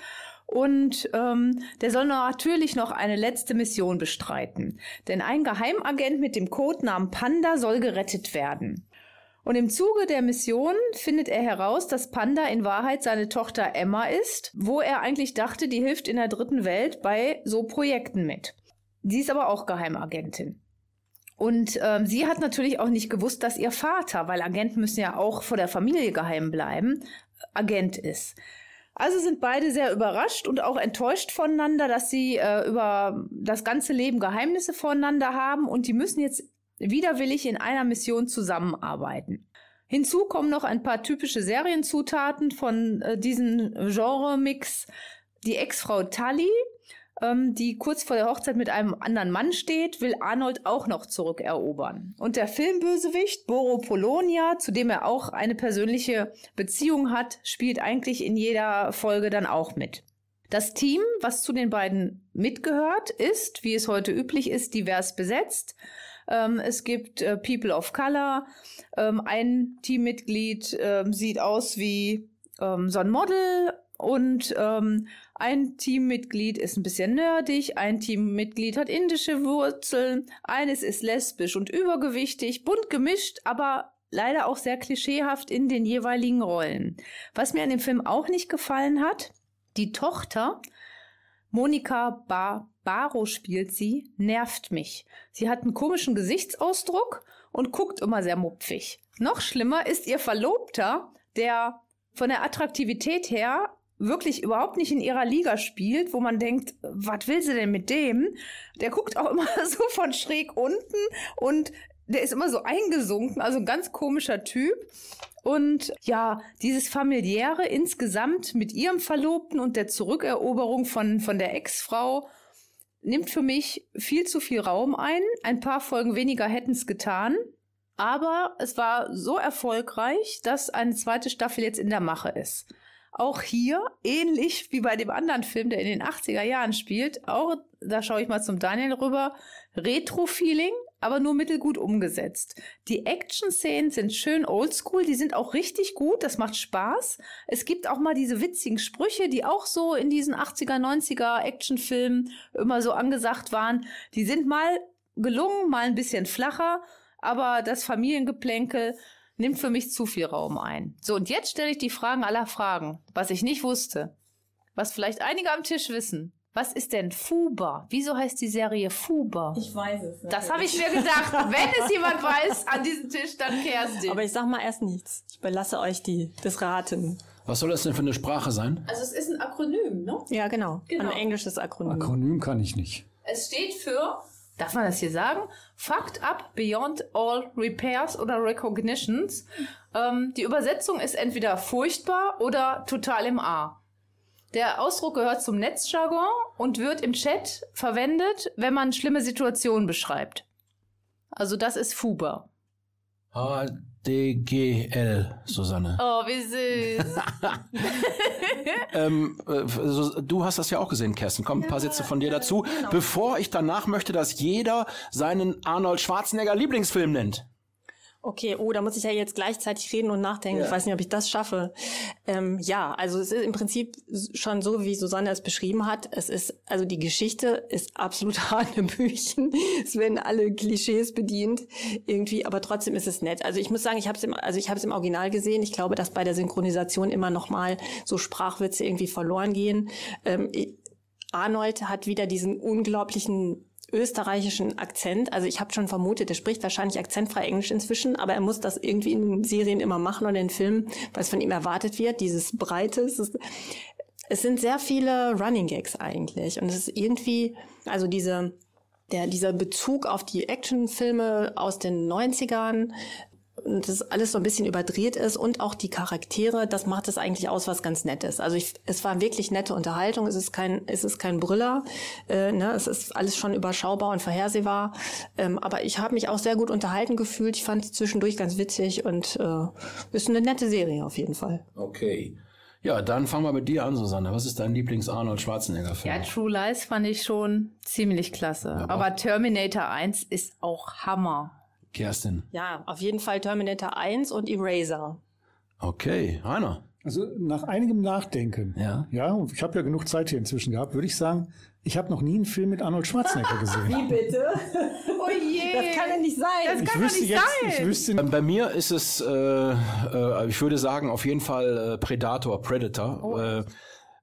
Und ähm, der soll natürlich noch eine letzte Mission bestreiten. Denn ein Geheimagent mit dem Codenamen Panda soll gerettet werden. Und im Zuge der Mission findet er heraus, dass Panda in Wahrheit seine Tochter Emma ist, wo er eigentlich dachte, die hilft in der dritten Welt bei so Projekten mit. Sie ist aber auch Geheimagentin. Und ähm, sie hat natürlich auch nicht gewusst, dass ihr Vater, weil Agenten müssen ja auch vor der Familie geheim bleiben, Agent ist. Also sind beide sehr überrascht und auch enttäuscht voneinander, dass sie äh, über das ganze Leben Geheimnisse voneinander haben und die müssen jetzt widerwillig in einer Mission zusammenarbeiten. Hinzu kommen noch ein paar typische Serienzutaten von äh, diesem Genre-Mix. Die Ex-Frau Tully, ähm, die kurz vor der Hochzeit mit einem anderen Mann steht, will Arnold auch noch zurückerobern. Und der Filmbösewicht Boro Polonia, zu dem er auch eine persönliche Beziehung hat, spielt eigentlich in jeder Folge dann auch mit. Das Team, was zu den beiden mitgehört, ist, wie es heute üblich ist, divers besetzt. Ähm, es gibt äh, People of Color. Ähm, ein Teammitglied ähm, sieht aus wie ähm, so ein Model und ähm, ein Teammitglied ist ein bisschen nerdig, ein Teammitglied hat indische Wurzeln, eines ist lesbisch und übergewichtig, bunt gemischt, aber leider auch sehr klischeehaft in den jeweiligen Rollen. Was mir an dem Film auch nicht gefallen hat, die Tochter, Monika Bar Baro spielt sie, nervt mich. Sie hat einen komischen Gesichtsausdruck und guckt immer sehr mupfig. Noch schlimmer ist ihr Verlobter, der von der Attraktivität her wirklich überhaupt nicht in ihrer Liga spielt, wo man denkt, was will sie denn mit dem? Der guckt auch immer so von schräg unten und der ist immer so eingesunken, also ein ganz komischer Typ. Und ja, dieses familiäre insgesamt mit ihrem Verlobten und der Zurückeroberung von, von der Ex-Frau nimmt für mich viel zu viel Raum ein. Ein paar Folgen weniger hätten es getan. Aber es war so erfolgreich, dass eine zweite Staffel jetzt in der Mache ist. Auch hier, ähnlich wie bei dem anderen Film, der in den 80er Jahren spielt, auch, da schaue ich mal zum Daniel rüber, Retro-Feeling, aber nur mittelgut umgesetzt. Die Action-Szenen sind schön oldschool, die sind auch richtig gut, das macht Spaß. Es gibt auch mal diese witzigen Sprüche, die auch so in diesen 80er, 90er Actionfilmen immer so angesagt waren. Die sind mal gelungen, mal ein bisschen flacher, aber das Familiengeplänkel nimmt für mich zu viel Raum ein. So, und jetzt stelle ich die Fragen aller Fragen, was ich nicht wusste, was vielleicht einige am Tisch wissen. Was ist denn Fuba? Wieso heißt die Serie Fuba? Ich weiß es. Das habe ich mir gedacht. Wenn es jemand weiß an diesem Tisch, dann Kerstin. Aber ich sag mal erst nichts. Ich überlasse euch die, das Raten. Was soll das denn für eine Sprache sein? also es ist ein Akronym, ne? Ja, genau. Genau. Ein englisches Akronym. Akronym kann ich nicht. Es steht für, darf man das hier sagen? Fucked up beyond all repairs oder recognitions. Ähm, die Übersetzung ist entweder furchtbar oder total im A. Der Ausdruck gehört zum Netzjargon und wird im Chat verwendet, wenn man schlimme Situationen beschreibt. Also das ist Fuba. HDGL, Susanne. Oh, wie süß. Ähm, äh, du hast das ja auch gesehen, Kerstin. Komm, ein paar Sätze von dir dazu. Bevor ich danach möchte, dass jeder seinen Arnold Schwarzenegger Lieblingsfilm nennt. Okay, oh, da muss ich ja jetzt gleichzeitig reden und nachdenken. Ich weiß nicht, ob ich das schaffe. Ähm, ja, also es ist im Prinzip schon so, wie Susanne es beschrieben hat. Es ist, also die Geschichte ist absolut Hanebüchen. Es werden alle Klischees bedient irgendwie, aber trotzdem ist es nett. Also ich muss sagen, ich habe es im, also ich habe es im Original gesehen. Ich glaube, dass bei der Synchronisation immer noch mal so Sprachwitze irgendwie verloren gehen. Ähm, Arnold hat wieder diesen unglaublichen österreichischen Akzent. Also ich habe schon vermutet, er spricht wahrscheinlich akzentfrei Englisch inzwischen, aber er muss das irgendwie in Serien immer machen und in Filmen, was von ihm erwartet wird, dieses Breite. Es sind sehr viele Running Gags eigentlich und es ist irgendwie, also diese, der, dieser Bezug auf die Actionfilme aus den 90ern, und das alles so ein bisschen überdreht ist und auch die Charaktere, das macht es eigentlich aus, was ganz nett ist. Also ich, es war wirklich nette Unterhaltung, es ist kein, es ist kein Brüller, äh, ne? es ist alles schon überschaubar und vorhersehbar, ähm, aber ich habe mich auch sehr gut unterhalten gefühlt, ich fand es zwischendurch ganz witzig und äh, ist eine nette Serie auf jeden Fall. Okay. Ja, dann fangen wir mit dir an, Susanne. Was ist dein Lieblings-Arnold Schwarzenegger-Film? Ja, True Lies fand ich schon ziemlich klasse. aber- Aber Terminator 1 ist auch Hammer. Kerstin. Ja, auf jeden Fall Terminator 1 und Eraser. Okay, Rainer. Also nach einigem Nachdenken, Ja. ja, und ich habe ja genug Zeit hier inzwischen gehabt, würde ich sagen, ich habe noch nie einen Film mit Arnold Schwarzenegger gesehen. Bitte? Oh je! Das kann ja nicht sein. Das Ich kann doch wüsste nicht jetzt, sein! ich wüsste Ähm, Bei mir ist es, äh, äh, ich würde sagen, auf jeden Fall äh, Predator, Predator. Äh,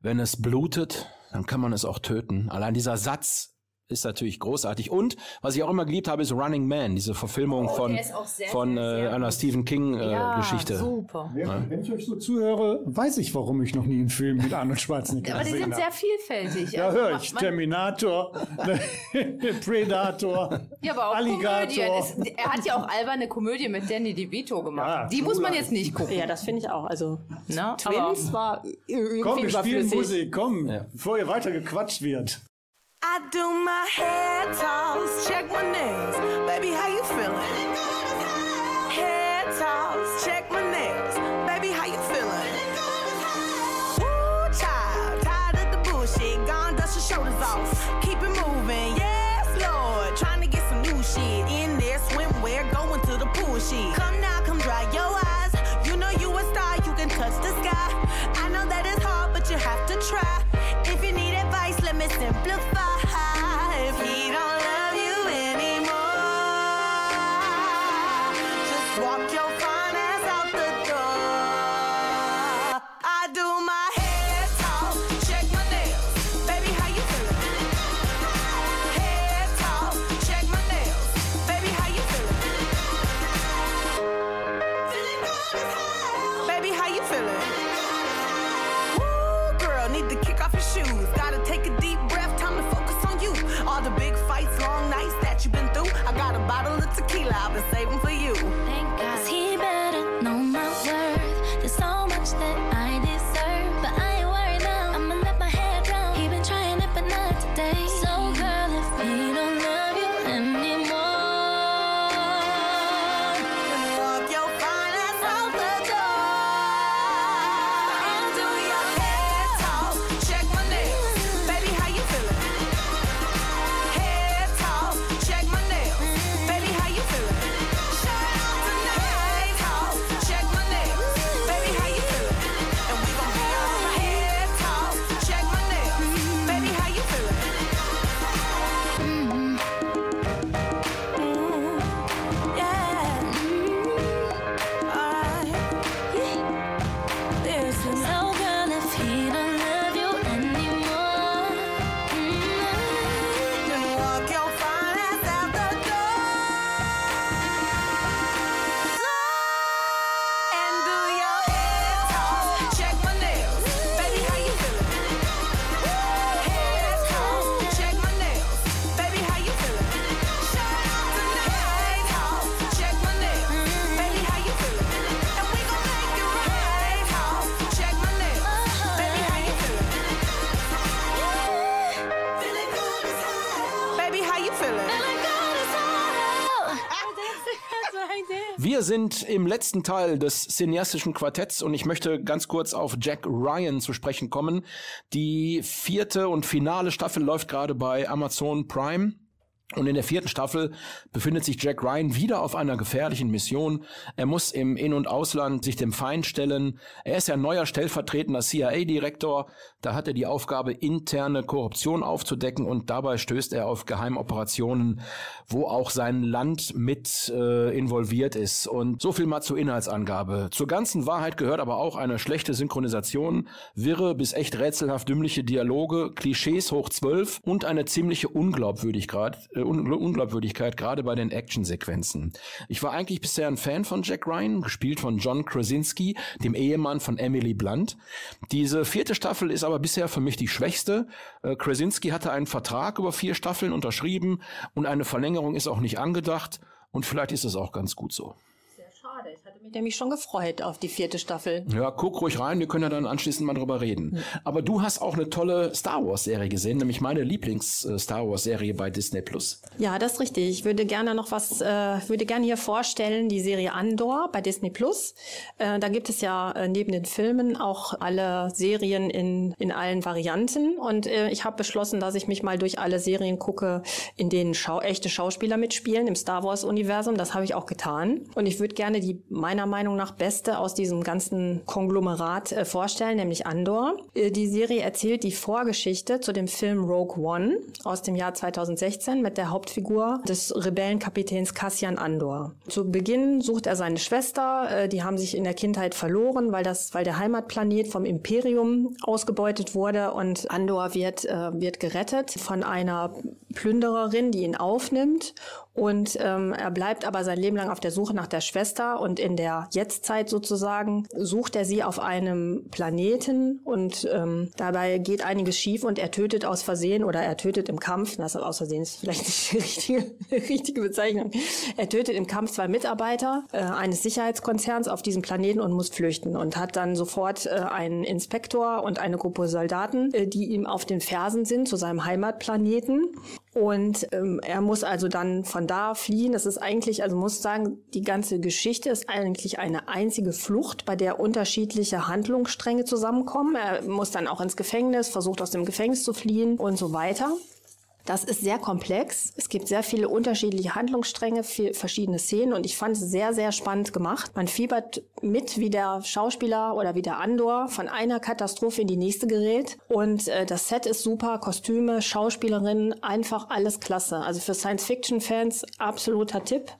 wenn es blutet, dann kann man es auch töten. Allein dieser Satz ist natürlich großartig. Und was ich auch immer geliebt habe, ist Running Man, diese Verfilmung von, ist auch sehr, von sehr, sehr äh, einer. Stephen King äh, ja, Geschichte. super. Wenn, wenn ich euch so zuhöre, weiß ich, warum ich noch nie einen Film mit Arnold Schwarzenegger Aber die gesehen sind habe. sehr vielfältig. Ja, Also höre man- ich. Terminator, Predator, Ja, aber auch Alligator. Es, er hat ja auch alberne Komödie mit Danny DeVito gemacht. Ja, die muss man jetzt nicht gucken. Ja, das finde ich auch. Also Ne? Twins war irgendwie Komm, wir spielen. Musik, komm, Ja. bevor hier weiter gequatscht wird. I do my head toss, check my nails. Baby, how you feeling? Head toss, check my nails. Baby, how you feeling? Woo, child, tired of the bullshit. Gone, dust your shoulders off. Keep it moving, yes, Lord. Trying to get some new shit in there. Swimwear, going to the pool shit. Come now, come dry your eyes. You know you a star, you can touch the sky. I know that it's hard, but you have to try. If you need advice, let me simplify. Im letzten Teil des cineastischen Quartetts und ich möchte ganz kurz auf Jack Ryan zu sprechen kommen. Die vierte und finale Staffel läuft gerade bei Amazon Prime. Und in der vierten Staffel befindet sich Jack Ryan wieder auf einer gefährlichen Mission. Er muss im In- und Ausland sich dem Feind stellen. Er ist ja neuer stellvertretender CIA-Direktor. Da hat er die Aufgabe, interne Korruption aufzudecken und dabei stößt er auf Geheimoperationen, wo auch sein Land mit äh, involviert ist. Und so viel mal zur Inhaltsangabe. Zur ganzen Wahrheit gehört aber auch eine schlechte Synchronisation, wirre bis echt rätselhaft dümmliche Dialoge, Klischees hoch zwölf und eine ziemliche Unglaubwürdigkeit, äh, Un Unglaubwürdigkeit gerade bei den Actionsequenzen. Ich war eigentlich bisher ein Fan von Jack Ryan, gespielt von John Krasinski, dem Ehemann von Emily Blunt. Diese vierte Staffel ist aber bisher für mich die schwächste. Äh, Krasinski hatte einen Vertrag über vier Staffeln unterschrieben und eine Verlängerung ist auch nicht angedacht und vielleicht ist es auch ganz gut so. Schade. Ich hatte mich nämlich schon gefreut auf die vierte Staffel. Ja, guck ruhig rein, wir können ja dann anschließend mal drüber reden. Aber du hast auch eine tolle Star Wars Serie gesehen, nämlich meine Lieblings-Star Wars Serie bei Disney Plus. Ja, das ist richtig. Ich würde gerne noch was, äh, würde gerne hier vorstellen, die Serie Andor bei Disney Plus. Äh, da gibt es ja äh, neben den Filmen auch alle Serien in, in allen Varianten. Und äh, ich habe beschlossen, dass ich mich mal durch alle Serien gucke, in denen Schau echte Schauspieler mitspielen im Star Wars-Universum. Das habe ich auch getan. Und ich würde gerne die meiner Meinung nach beste aus diesem ganzen Konglomerat äh, vorstellen, nämlich Andor. Äh, die Serie erzählt die Vorgeschichte zu dem Film Rogue One aus dem Jahr 2016 mit der Hauptfigur des Rebellenkapitäns Cassian Andor. Zu Beginn sucht er seine Schwester, äh, die haben sich in der Kindheit verloren, weil das, weil der Heimatplanet vom Imperium ausgebeutet wurde und Andor wird, äh, wird gerettet von einer Plündererin, die ihn aufnimmt und ähm, er bleibt aber sein Leben lang auf der Suche nach der Schwester und in der Jetztzeit sozusagen sucht er sie auf einem Planeten und ähm, dabei geht einiges schief und er tötet aus Versehen oder er tötet im Kampf, das aus Versehen ist vielleicht nicht die richtige, richtige Bezeichnung, er tötet im Kampf zwei Mitarbeiter äh, eines Sicherheitskonzerns auf diesem Planeten und muss flüchten und hat dann sofort äh, einen Inspektor und eine Gruppe Soldaten, äh, die ihm auf den Fersen sind zu seinem Heimatplaneten und ähm, er muss also dann von da fliehen. Das ist eigentlich, also muss sagen, die ganze Geschichte ist eigentlich eine einzige Flucht, bei der unterschiedliche Handlungsstränge zusammenkommen. Er muss dann auch ins Gefängnis, versucht aus dem Gefängnis zu fliehen und so weiter. Das ist sehr komplex. Es gibt sehr viele unterschiedliche Handlungsstränge, viel, verschiedene Szenen und ich fand es sehr, sehr spannend gemacht. Man fiebert mit, wie der Schauspieler oder wie der Andor von einer Katastrophe in die nächste gerät. Und äh, das Set ist super, Kostüme, Schauspielerinnen, einfach alles klasse. Also für Science-Fiction-Fans absoluter Tipp.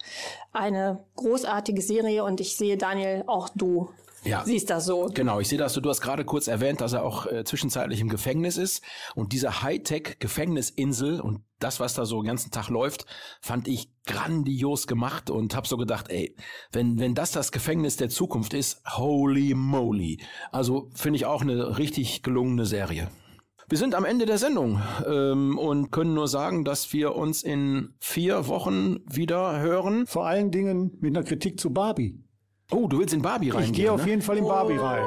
Eine großartige Serie und ich sehe, Daniel, auch du Ja. siehst das so. Genau, ich sehe das so. Du hast gerade kurz erwähnt, dass er auch äh, zwischenzeitlich im Gefängnis ist. Und diese Hightech-Gefängnisinsel und das, was da so den ganzen Tag läuft, fand ich grandios gemacht und habe so gedacht, ey, wenn, wenn das das Gefängnis der Zukunft ist, holy moly. Also finde ich auch eine richtig gelungene Serie. Wir sind am Ende der Sendung ähm, und können nur sagen, dass wir uns in vier Wochen wieder hören. Vor allen Dingen mit einer Kritik zu Barbie. Oh, du willst in Barbie reingehen? Ich gehe auf ne? jeden Fall in Barbie rein.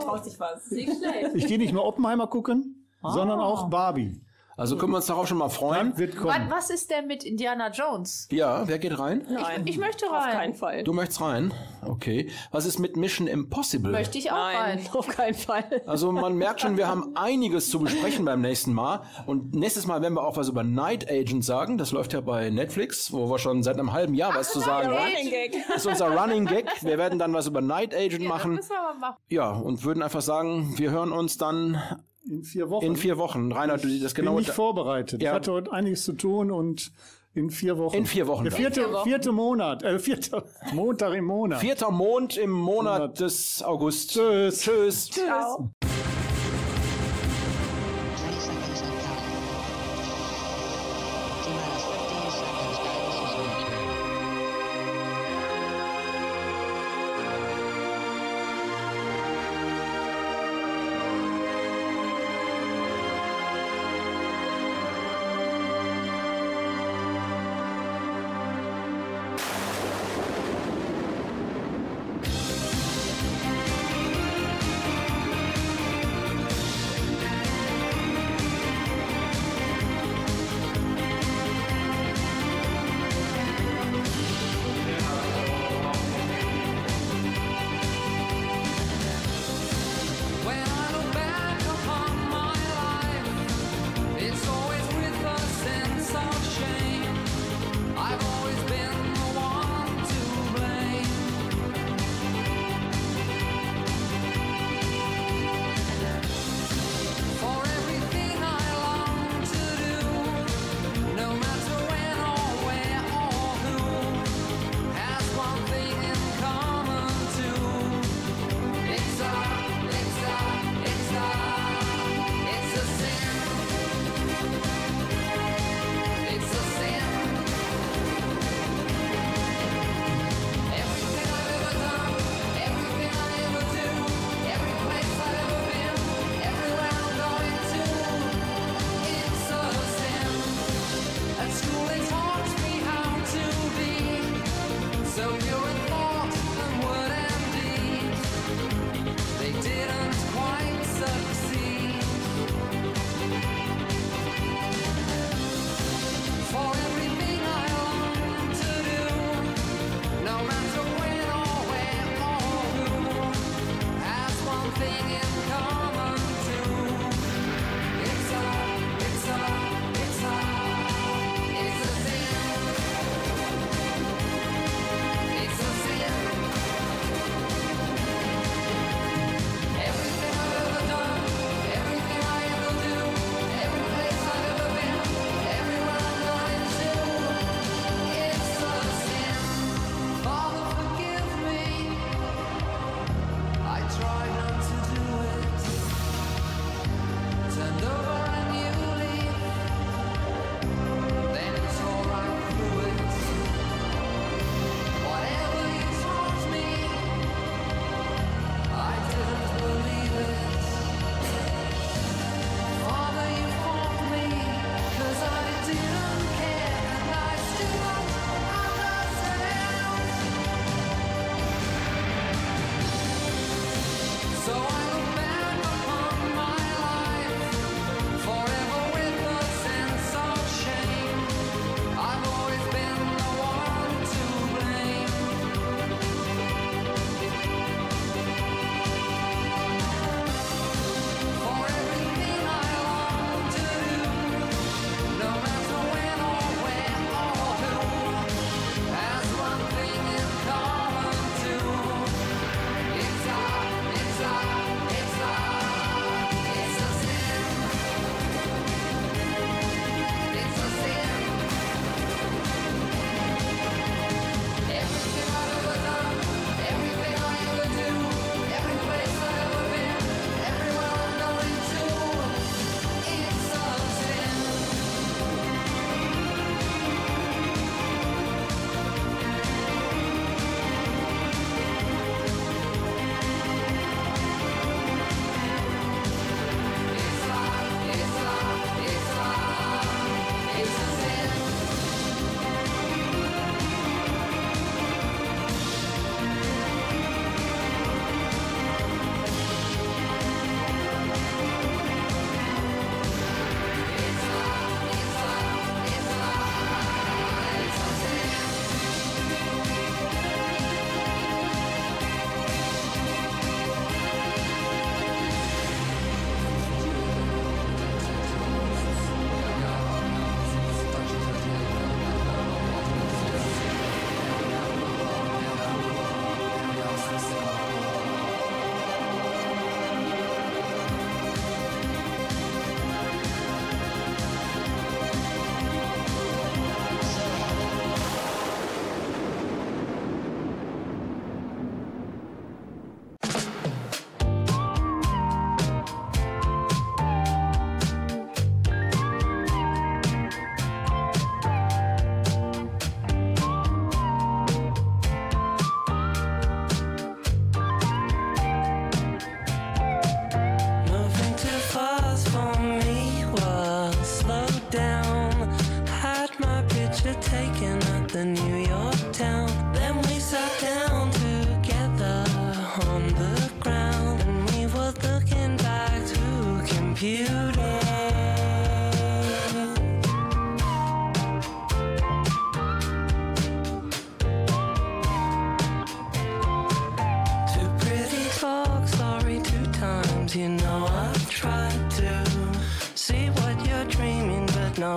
Traust dich was. Ich gehe nicht nur Oppenheimer gucken, sondern auch Barbie. Also können wir uns darauf schon mal freuen. Wird Was, kommen. was ist denn mit Indiana Jones? Ja, wer geht rein? Nein, Ich möchte auf rein. keinen Fall. Du möchtest rein? Okay. Was ist mit Mission Impossible? Möchte ich auch Nein, rein. auf keinen Fall. Also man merkt schon, wir haben einiges zu besprechen beim nächsten Mal. Und nächstes Mal werden wir auch was über Night Agent sagen. Das läuft ja bei Netflix, wo wir schon seit einem halben Jahr was zu sagen haben. Running Gag. Das ist unser Running Gag. Wir werden dann was über Night Agent machen. Das müssen wir mal machen. Ja, und würden einfach sagen, wir hören uns dann In vier Wochen. in vier Wochen. Reinhard, du das bin genau. nicht vorbereitet. Ja. Ich hatte heute einiges zu tun und in vier Wochen. In vier Wochen Der vierte, vierte Monat, äh, vierte Montag im Monat. Vierter Mond im Monat Monat. des August. Tschüss. Tschüss. Ciao.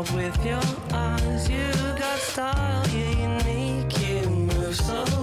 with your eyes. You got style, you're unique, you move so.